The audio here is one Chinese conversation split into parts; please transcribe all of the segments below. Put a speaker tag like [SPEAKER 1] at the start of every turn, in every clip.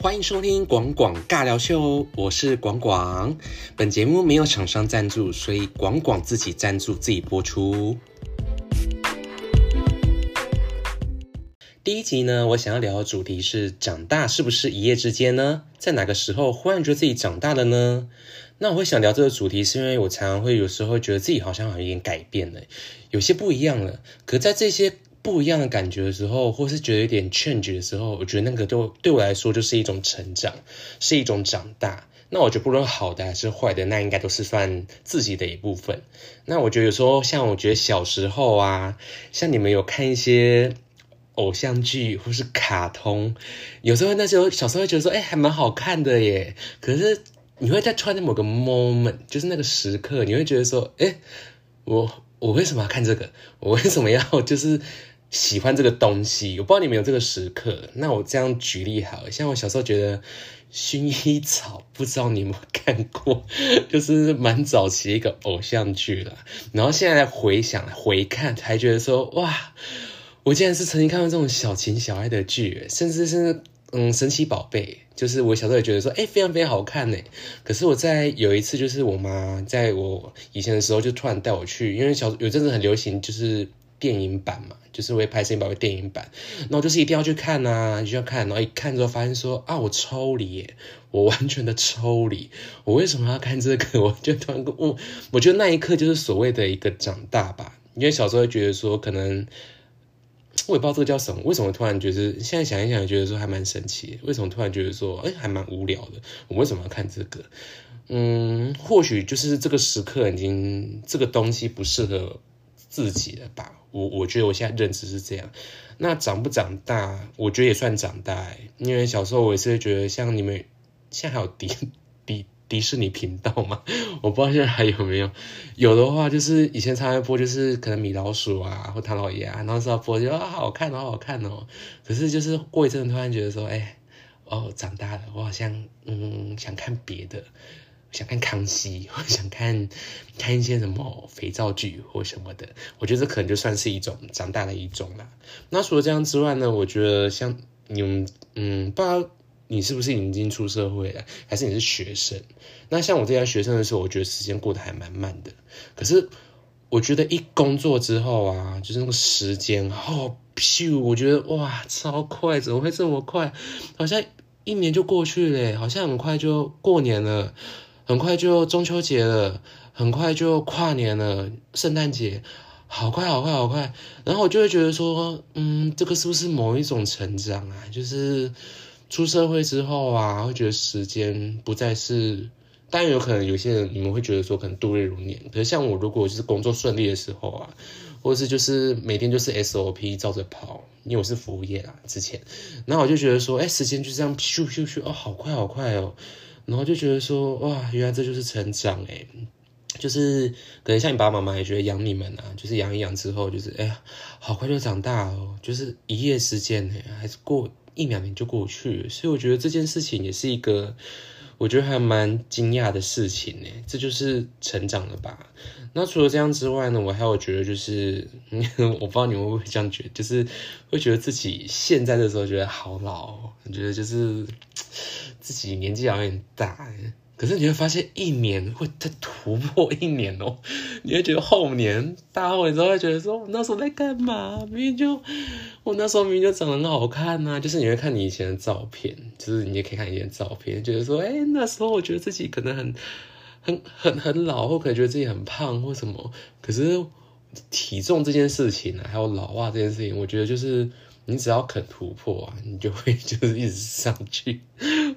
[SPEAKER 1] 欢迎收听广广尬聊秀，我是广广。本节目没有厂商赞助，所以广广自己赞助自己播出。第一集呢，我想要聊的主题是：长大是不是一夜之间呢？在哪个时候忽然觉得自己长大了呢？那我会想聊这个主题，是因为我常常会有时候觉得自己好像有点改变了，有些不一样了。可在这些不一样的感觉的时候，或是觉得有点 change 的时候，我觉得那个对对我来说就是一种成长，是一种长大。那我觉得不论好的还是坏的，那应该都是算自己的一部分。那我觉得有时候像我觉得小时候啊，像你们有看一些偶像剧或是卡通，有时候那时候小时候会觉得说，哎，还蛮好看的耶。可是你会在突然的某个 moment，就是那个时刻，你会觉得说，哎，我我为什么要看这个？我为什么要就是喜欢这个东西？我不知道你们有这个时刻。那我这样举例好，像我小时候觉得薰衣草，不知道你们看过，就是蛮早期一个偶像剧了。然后现在回想回看，才觉得说，哇，我竟然是曾经看过这种小情小爱的剧，甚至是。嗯，神奇宝贝就是我小时候也觉得说，哎，非常非常好看呢。可是我在有一次，就是我妈在我以前的时候，就突然带我去，因为小有阵子很流行，就是电影版嘛，就是会拍神奇宝贝电影版，然后就是一定要去看呐，就要看，然后一看之后发现说，啊，我抽离，我完全的抽离，我为什么要看这个？我就突然我我觉得那一刻就是所谓的一个长大吧，因为小时候觉得说可能。我也不知道这个叫什么，为什么突然觉得现在想一想，觉得说还蛮神奇。为什么突然觉得说，哎，还蛮无聊的？我为什么要看这个？嗯，或许就是这个时刻已经这个东西不适合自己了吧。我我觉得我现在认知是这样。那长不长大，我觉得也算长大，因为小时候我也是觉得，像你们现在还有迪 迪。迪士尼频道嘛，我不知道现在还有没有。有的话，就是以前常常播，就是可能米老鼠啊，或唐老鸭，然后是要播，就啊好看哦，好看哦。可是就是过一阵，突然觉得说，哎，哦，长大了，我好像嗯想看别的，想看康熙，或 想看看一些什么肥皂剧或什么的。我觉得这可能就算是一种长大的一种了。那除了这样之外呢，我觉得像你们，嗯，不知道。你是不是已经出社会了，还是你是学生？那像我这样学生的时候，我觉得时间过得还蛮慢的。可是我觉得一工作之后啊，就是那个时间，哦，咻，我觉得哇，超快，怎么会这么快？好像一年就过去了，好像很快就过年了，很快就中秋节了，很快就跨年了，圣诞节，好快，好快，好快。然后我就会觉得说，嗯，这个是不是某一种成长啊？就是。出社会之后啊，会觉得时间不再是，当然有可能有些人你们会觉得说可能度日如年，可是像我如果就是工作顺利的时候啊，或者是就是每天就是 SOP 照着跑，因为我是服务业啦之前，然后我就觉得说，哎，时间就这样咻咻咻，哦，好快好快哦，然后就觉得说，哇，原来这就是成长哎，就是可能像你爸爸妈妈也觉得养你们啊，就是养一养之后，就是哎呀，好快就长大哦，就是一夜时间呢，还是过。一两年就过去，所以我觉得这件事情也是一个，我觉得还蛮惊讶的事情呢。这就是成长了吧？那除了这样之外呢，我还有觉得就是，我不知道你们会不会这样觉得，就是会觉得自己现在的时候觉得好老，觉得就是自己年纪好像有点大。可是你会发现，一年会再突破一年哦。你会觉得后年大后，你都会觉得说，我那时候在干嘛？明明就我那时候明明就长得很好看呐。就是你会看你以前的照片，就是你也可以看以前的照片，觉得说，哎，那时候我觉得自己可能很、很、很、很老，或可能觉得自己很胖或什么。可是体重这件事情呢，还有老化这件事情，我觉得就是。你只要肯突破啊，你就会 就是一直上去。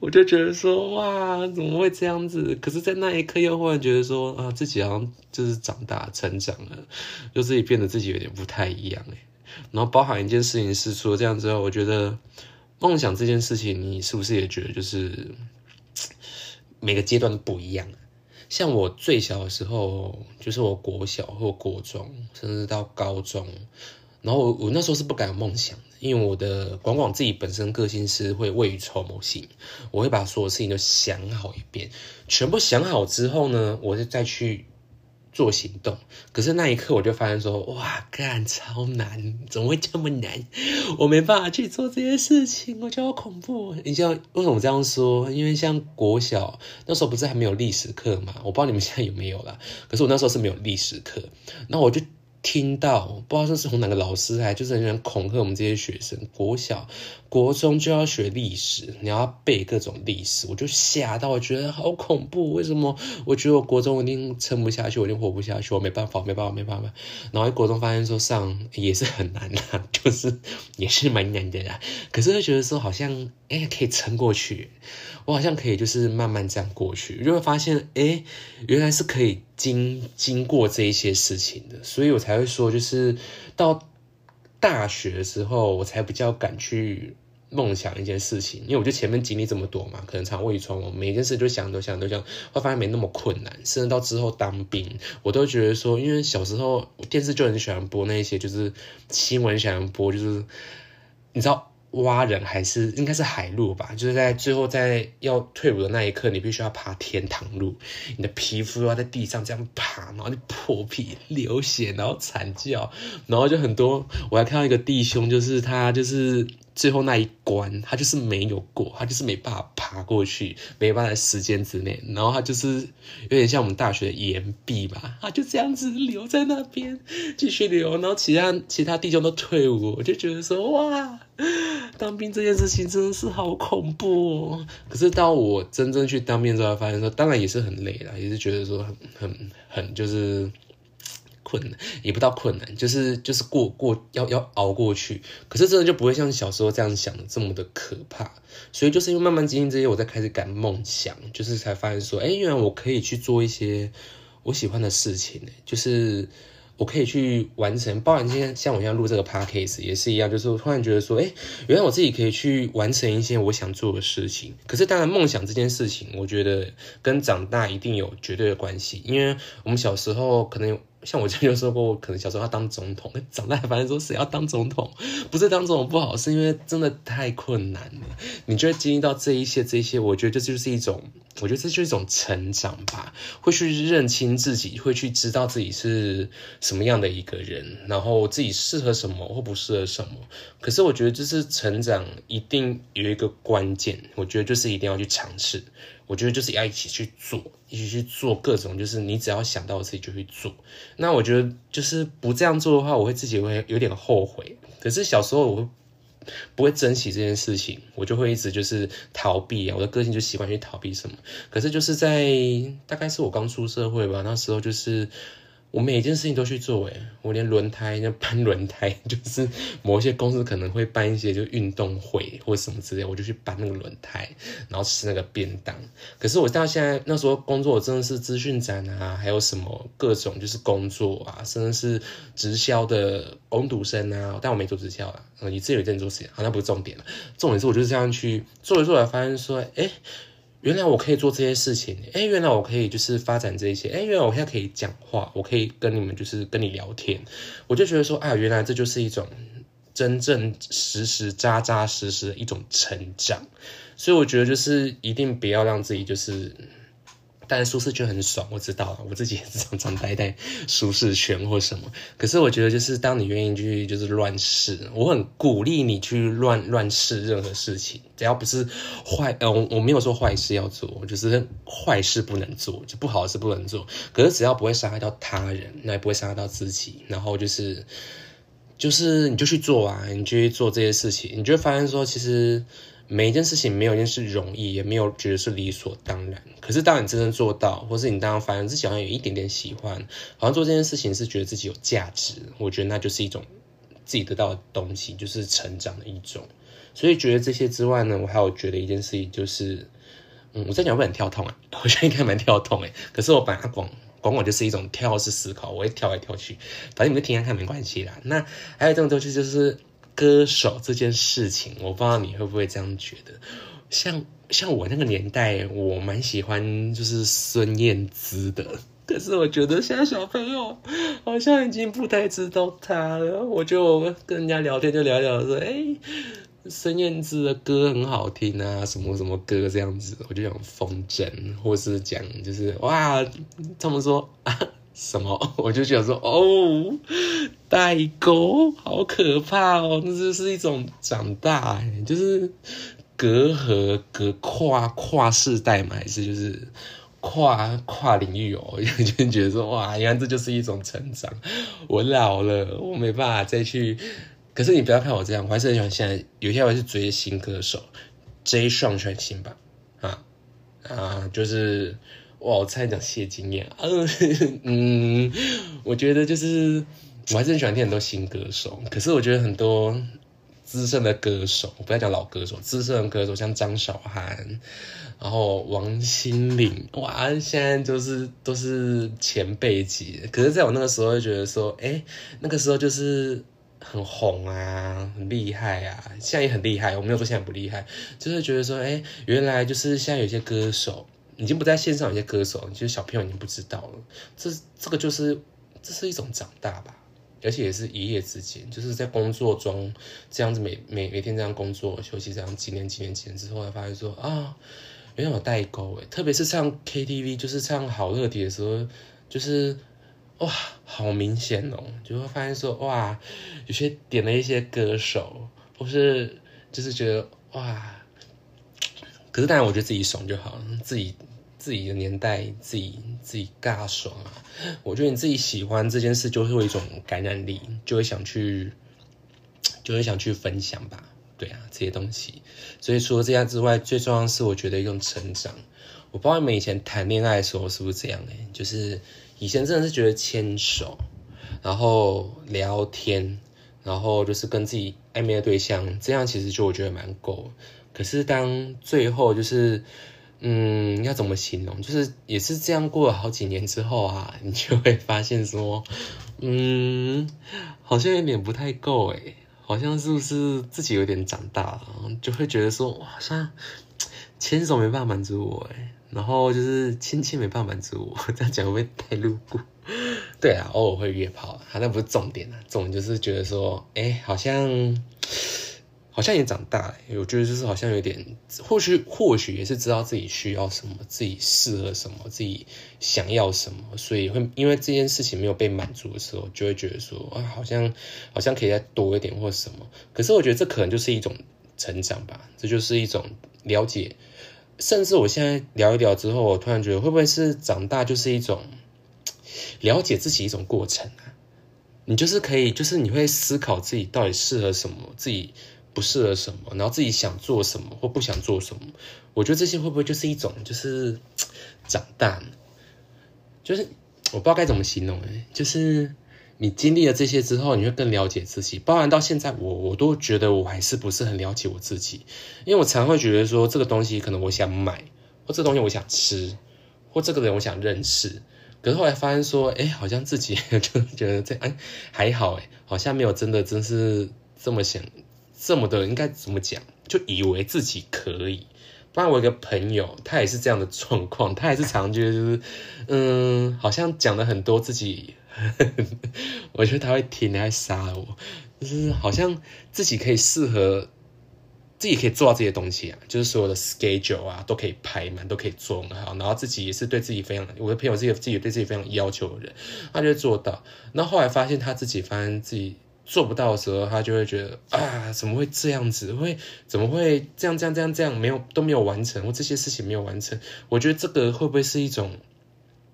[SPEAKER 1] 我就觉得说，哇，怎么会这样子？可是，在那一刻又忽然觉得说，啊，自己好像就是长大成长了，就自己变得自己有点不太一样哎。然后，包含一件事情是，除了这样之后，我觉得梦想这件事情，你是不是也觉得就是 每个阶段都不一样？像我最小的时候，就是我国小或国中，甚至到高中。然后我我那时候是不敢有梦想的，因为我的广广自己本身个性是会未雨绸缪型，我会把所有事情都想好一遍，全部想好之后呢，我就再去做行动。可是那一刻我就发现说，哇，干超难，怎么会这么难？我没办法去做这些事情，我觉得好恐怖。你知道为什么这样说？因为像国小那时候不是还没有历史课嘛？我不知道你们现在有没有啦。可是我那时候是没有历史课，那我就。听到不知道是从哪个老师来，就是很恐吓我们这些学生。国小、国中就要学历史，你要背各种历史，我就吓到，我觉得好恐怖。为什么？我觉得我国中一定撑不下去，我一定活不下去，我没办法，没办法，没办法。然后国中发现说上也是很难啊，就是也是蛮难的啦。可是就觉得说好像哎可以撑过去。我好像可以，就是慢慢这样过去，就会发现，哎，原来是可以经经过这一些事情的，所以我才会说，就是到大学之后，我才比较敢去梦想一件事情，因为我觉得前面经历这么多嘛，可能肠胃穿，我每件事就想都想都想，会发现没那么困难，甚至到之后当兵，我都觉得说，因为小时候电视就很喜欢播那些，就是新闻喜欢播，就是你知道。挖人还是应该是海路吧，就是在最后在要退伍的那一刻，你必须要爬天堂路，你的皮肤要在地上这样爬，然后你破皮流血，然后惨叫，然后就很多。我还看到一个弟兄，就是他就是最后那一关，他就是没有过，他就是没办法爬过去，没办法在时间之内，然后他就是有点像我们大学的岩壁吧，他就这样子留在那边继续留，然后其他其他弟兄都退伍，我就觉得说哇。当兵这件事情真的是好恐怖哦！可是到我真正去当兵之后，发现说，当然也是很累了，也是觉得说很很很就是困难，也不到困难，就是就是过过要要熬过去。可是真的就不会像小时候这样想的这么的可怕。所以就是因为慢慢经历这些，我才开始敢梦想，就是才发现说，哎，原来我可以去做一些我喜欢的事情呢，就是。我可以去完成，包含今天像我现在录这个 podcast 也是一样，就是我突然觉得说，哎，原来我自己可以去完成一些我想做的事情。可是当然，梦想这件事情，我觉得跟长大一定有绝对的关系，因为我们小时候可能。像我之前就说过，可能小时候要当总统，长大反正说谁要当总统，不是当总统不好，是因为真的太困难了。你就会经历到这一些，这些，我觉得这就是一种，我觉得这就是一种成长吧，会去认清自己，会去知道自己是什么样的一个人，然后自己适合什么或不适合什么。可是我觉得，就是成长一定有一个关键，我觉得就是一定要去尝试。我觉得就是要一起去做，一起去做各种，就是你只要想到自己就去做。那我觉得就是不这样做的话，我会自己会有点后悔。可是小时候我不会珍惜这件事情，我就会一直就是逃避啊。我的个性就习惯去逃避什么。可是就是在大概是我刚出社会吧，那时候就是。我每一件事情都去做，诶我连轮胎，那搬轮胎，就是某一些公司可能会办一些就运动会或什么之类，我就去搬那个轮胎，然后吃那个便当。可是我到现在那时候工作真的是资讯展啊，还有什么各种就是工作啊，甚至是直销的攻读生啊，但我没做直销啊，你自己有在做事情，好像不是重点了。重点是我就是这样去做着做，着发现说，哎。原来我可以做这些事情，哎，原来我可以就是发展这些，哎，原来我现在可以讲话，我可以跟你们就是跟你聊天，我就觉得说，啊，原来这就是一种真正实实扎扎实实的一种成长，所以我觉得就是一定不要让自己就是。但是舒适圈很爽，我知道，我自己也是常常待在舒适圈或什么。可是我觉得，就是当你愿意去，就是乱试，我很鼓励你去乱乱试任何事情，只要不是坏，呃，我我没有说坏事要做，就是坏事不能做，就不好的事不能做。可是只要不会伤害到他人，那也不会伤害到自己，然后就是就是你就去做啊，你就去做这些事情，你就会发现说，其实。每一件事情没有一件事容易，也没有觉得是理所当然。可是当你真正做到，或是你当发现自己好像有一点点喜欢，好像做这件事情是觉得自己有价值，我觉得那就是一种自己得到的东西，就是成长的一种。所以觉得这些之外呢，我还有觉得一件事情就是，嗯，我在讲会很跳痛啊，我觉得应该蛮跳痛诶。可是我把它广广广就是一种跳式思考，我会跳来跳去，反正你们听看看没关系啦。那还有这种东西就是。歌手这件事情，我不知道你会不会这样觉得。像像我那个年代，我蛮喜欢就是孙燕姿的。可是我觉得现在小朋友好像已经不太知道她了。我就跟人家聊天就聊聊说，哎，孙燕姿的歌很好听啊，什么什么歌这样子。我就讲风筝，或是讲就是哇，他们说啊。什么？我就觉得说，哦，代沟好可怕哦，那就是一种长大，就是隔阂、隔跨跨世代嘛，还是就是跨跨领域哦？就觉得说，哇，原来这就是一种成长。我老了，我没办法再去。可是你不要看我这样，我还是很喜欢现在有些我是追新歌手，J 双全新吧，啊啊，就是哇，我差点讲谢金燕，嗯，我觉得就是我还是很喜欢听很多新歌手，可是我觉得很多资深的歌手，我不要讲老歌手，资深的歌手像张韶涵，然后王心凌，哇，现在就是都是前辈级，可是在我那个时候就觉得说，哎，那个时候就是。很红啊，很厉害啊，现在也很厉害。我没有说现在不厉害，就是觉得说，哎，原来就是现在有些歌手已经不在线上，有些歌手就是小朋友已经不知道了。这这个就是这是一种长大吧，而且也是一夜之间，就是在工作中这样子每每每天这样工作休息这样几年几年几年之后，才发现说啊，原来有代沟诶，特别是唱 KTV，就是唱好乐迪的时候，就是。哇，好明显哦，就会发现说哇，有些点了一些歌手，或是就是觉得哇，可是当然我觉得自己爽就好了，自己自己的年代自己自己尬爽啊，我觉得你自己喜欢这件事，就会有一种感染力，就会想去，就会想去分享吧，对啊，这些东西，所以除了这样之外，最重要是我觉得一种成长。我不知道你们以前谈恋爱的时候是不是这样哎，就是以前真的是觉得牵手，然后聊天，然后就是跟自己暧昧的对象，这样其实就我觉得蛮够。可是当最后就是，嗯，要怎么形容？就是也是这样过了好几年之后啊，你就会发现说，嗯，好像有点不太够哎，好像是不是自己有点长大了，就会觉得说，哇，好像牵手没办法满足我哎。然后就是亲亲没办法满足我，这样讲会不会太露骨？对啊，偶尔会约炮，啊，那不是重点啊，重点就是觉得说，哎，好像好像也长大了，我觉得就是好像有点，或许或许也是知道自己需要什么，自己适合什么，自己想要什么，所以会因为这件事情没有被满足的时候，就会觉得说，啊，好像好像可以再多一点或什么。可是我觉得这可能就是一种成长吧，这就是一种了解。甚至我现在聊一聊之后，我突然觉得会不会是长大就是一种了解自己一种过程啊？你就是可以，就是你会思考自己到底适合什么，自己不适合什么，然后自己想做什么或不想做什么。我觉得这些会不会就是一种就是长大？就是我不知道该怎么形容哎，就是。你经历了这些之后，你会更了解自己。包含到现在，我我都觉得我还是不是很了解我自己，因为我常会觉得说这个东西可能我想买，或这东西我想吃，或这个人我想认识。可是后来发现说，哎，好像自己 就觉得这哎还好哎，好像没有真的真是这么想，这么的应该怎么讲，就以为自己可以。不然我一个朋友，他也是这样的状况，他也是常觉得就是，嗯，好像讲了很多自己。我觉得他会听，他会杀了我。就是好像自己可以适合，自己可以做到这些东西啊，就是所有的 schedule 啊都可以排满，都可以做很好。然后自己也是对自己非常，我的朋友是一个自己对自己非常要求的人，他就做到。那后来发现他自己发现自己做不到的时候，他就会觉得啊，怎么会这样子？会怎么会这样这样这样这样没有都没有完成，或这些事情没有完成？我觉得这个会不会是一种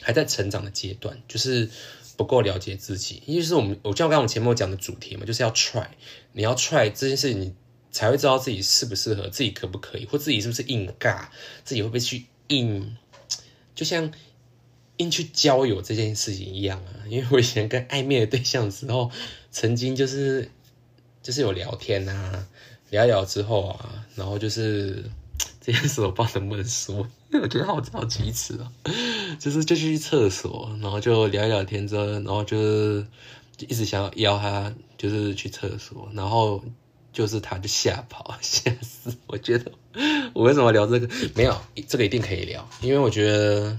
[SPEAKER 1] 还在成长的阶段？就是。不够了解自己，因为是我们，我就像刚刚我前面讲的主题嘛，就是要 try，你要 try 这件事情，你才会知道自己适不适合，自己可不可以，或自己是不是硬尬，自己会不会去硬，就像硬去交友这件事情一样啊。因为我以前跟暧昧的对象的时候，曾经就是就是有聊天啊，聊聊之后啊，然后就是。这件事我不知道能不能说，因 为我觉得好好奇耻啊。就是就去厕所，然后就聊一聊天之后，然后就是一直想要邀他，就是去厕所，然后就是他就吓跑，吓死。我觉得我为什么聊这个？没有，这个一定可以聊，因为我觉得，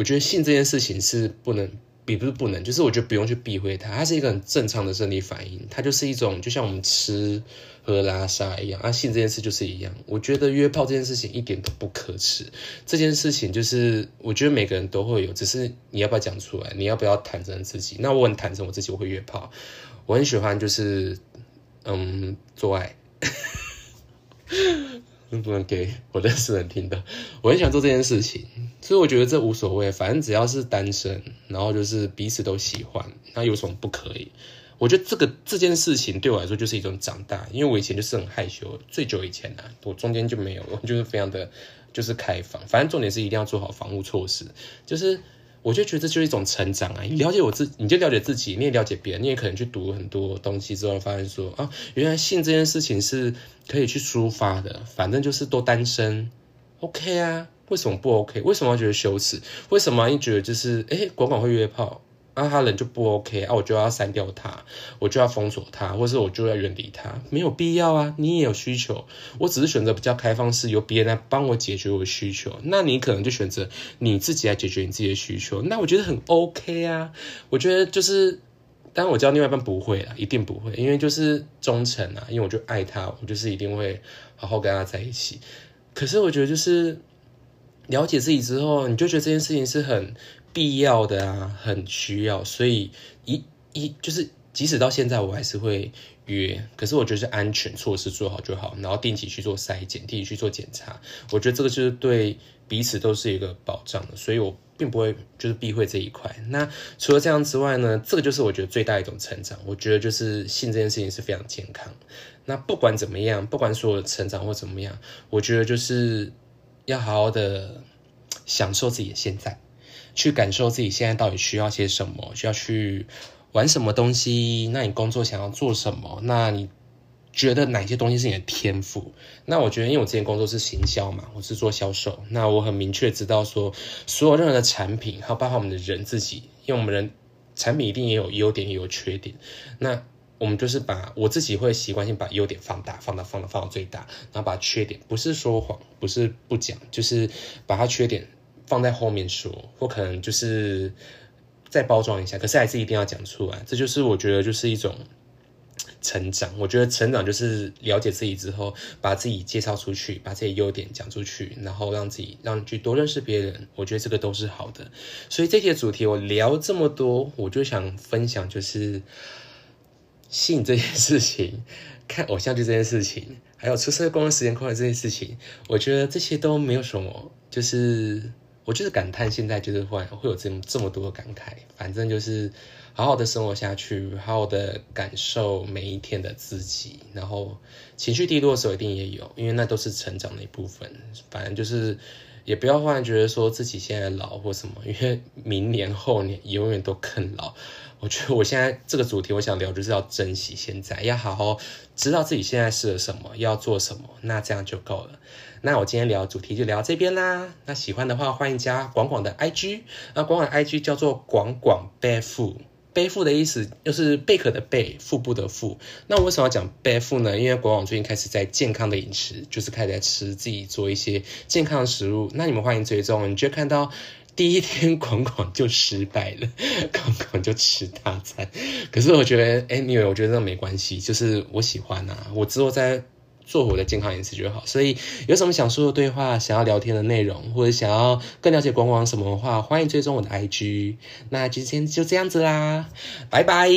[SPEAKER 1] 我觉得性这件事情是不能。也不是不能，就是我觉得不用去避讳它，它是一个很正常的生理反应，它就是一种就像我们吃喝拉撒一样，啊，性这件事就是一样。我觉得约炮这件事情一点都不可耻，这件事情就是我觉得每个人都会有，只是你要不要讲出来，你要不要坦诚自己。那我很坦诚我自己，我会约炮，我很喜欢就是嗯做爱。不能给我认识人听的。我 很想做这件事情，所以我觉得这无所谓，反正只要是单身，然后就是彼此都喜欢，那有什么不可以？我觉得这个这件事情对我来说就是一种长大，因为我以前就是很害羞，最久以前啊，我中间就没有，就是非常的就是开放。反正重点是一定要做好防护措施，就是。我就觉得这就是一种成长啊！你了解我自，你就了解自己，你也了解别人，你也可能去读很多东西之后，发现说啊，原来性这件事情是可以去抒发的。反正就是都单身，OK 啊？为什么不 OK？为什么要觉得羞耻？为什么你觉得就是哎，管管会约炮？那他人就不 OK 啊，我就要删掉他，我就要封锁他，或是我就要远离他，没有必要啊。你也有需求，我只是选择比较开放式，由别人来帮我解决我的需求。那你可能就选择你自己来解决你自己的需求，那我觉得很 OK 啊。我觉得就是，当然我知道另外一半不会啊，一定不会，因为就是忠诚啊，因为我就爱他，我就是一定会好好跟他在一起。可是我觉得就是了解自己之后，你就觉得这件事情是很。必要的啊，很需要，所以一一就是即使到现在我还是会约，可是我觉得是安全措施做好就好，然后定期去做筛检，定期去做检查，我觉得这个就是对彼此都是一个保障的，所以我并不会就是避讳这一块。那除了这样之外呢，这个就是我觉得最大一种成长，我觉得就是性这件事情是非常健康。那不管怎么样，不管说成长或怎么样，我觉得就是要好好的享受自己的现在。去感受自己现在到底需要些什么，需要去玩什么东西？那你工作想要做什么？那你觉得哪些东西是你的天赋？那我觉得，因为我之前工作是行销嘛，我是做销售，那我很明确知道说，所有任何的产品，还有包括我们的人自己，因为我们人产品一定也有优点也有缺点，那我们就是把我自己会习惯性把优点放大，放大，放大，放到最大，然后把缺点不是说谎，不是不讲，就是把它缺点。放在后面说，或可能就是再包装一下，可是还是一定要讲出来。这就是我觉得就是一种成长。我觉得成长就是了解自己之后，把自己介绍出去，把自己优点讲出去，然后让自己让去多认识别人。我觉得这个都是好的。所以这些主题我聊这么多，我就想分享就是性这件事情，看偶像剧这件事情，还有出社会工作时间快这件事情，我觉得这些都没有什么，就是。我就是感叹，现在就是会会有这么这么多的感慨。反正就是好好的生活下去，好好的感受每一天的自己。然后情绪低落的时候一定也有，因为那都是成长的一部分。反正就是也不要忽然觉得说自己现在老或什么，因为明年后年永远都更老。我觉得我现在这个主题，我想聊就是要珍惜现在，要好好知道自己现在适合什么，要做什么，那这样就够了。那我今天聊主题就聊这边啦。那喜欢的话，欢迎加广广的 IG。那广广 IG 叫做广广背负，背负的意思就是贝壳的贝，腹部的腹。那我为什么要讲背负呢？因为广广最近开始在健康的饮食，就是开始在吃自己做一些健康的食物。那你们欢迎追踪，你就看到。第一天广广就失败了，广广就吃大餐。可是我觉得，哎，你以为我觉得那没关系，就是我喜欢啊，我之后再做我的健康饮食就好。所以有什么想说的对话，想要聊天的内容，或者想要更了解广广什么的话，欢迎追踪我的 IG。那今天就这样子啦，拜拜。